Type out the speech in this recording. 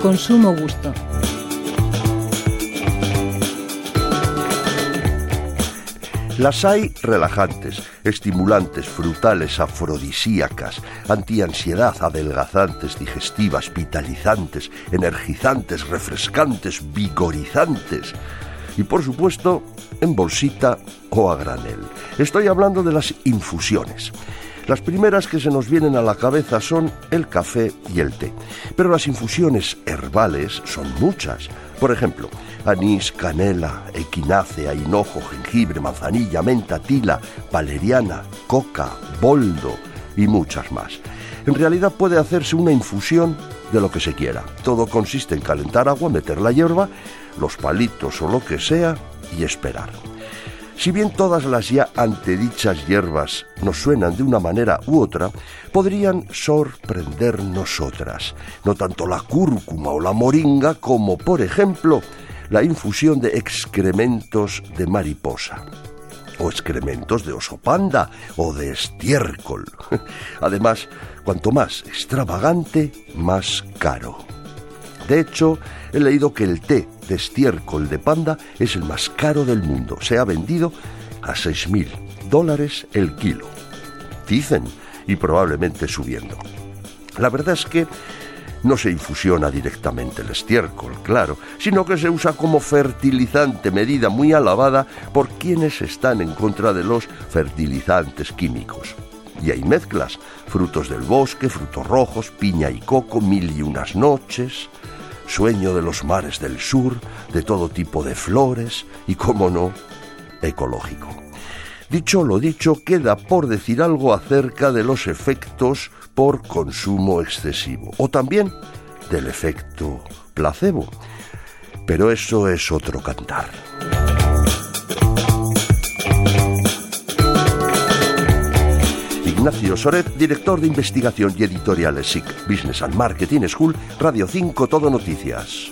Consumo gusto. Las hay relajantes, estimulantes, frutales, afrodisíacas, antiansiedad, adelgazantes, digestivas, vitalizantes, energizantes, refrescantes, vigorizantes. Y por supuesto, en bolsita o a granel. Estoy hablando de las infusiones. Las primeras que se nos vienen a la cabeza son el café y el té. Pero las infusiones herbales son muchas. Por ejemplo, anís, canela, equinácea, hinojo, jengibre, manzanilla, menta, tila, valeriana, coca, boldo y muchas más. En realidad puede hacerse una infusión de lo que se quiera. Todo consiste en calentar agua, meter la hierba, los palitos o lo que sea y esperar. Si bien todas las ya antedichas hierbas nos suenan de una manera u otra, podrían sorprendernos otras, no tanto la cúrcuma o la moringa como, por ejemplo, la infusión de excrementos de mariposa o excrementos de oso panda o de estiércol. Además, cuanto más extravagante, más caro. De hecho, he leído que el té de estiércol de panda es el más caro del mundo. Se ha vendido a 6.000 dólares el kilo. Dicen, y probablemente subiendo. La verdad es que no se infusiona directamente el estiércol, claro, sino que se usa como fertilizante, medida muy alabada por quienes están en contra de los fertilizantes químicos. Y hay mezclas, frutos del bosque, frutos rojos, piña y coco, mil y unas noches, sueño de los mares del sur, de todo tipo de flores y, como no, ecológico. Dicho lo dicho, queda por decir algo acerca de los efectos por consumo excesivo o también del efecto placebo. Pero eso es otro cantar. Ignacio Soret, director de investigación y editoriales SIC, Business and Marketing School, Radio 5 Todo Noticias.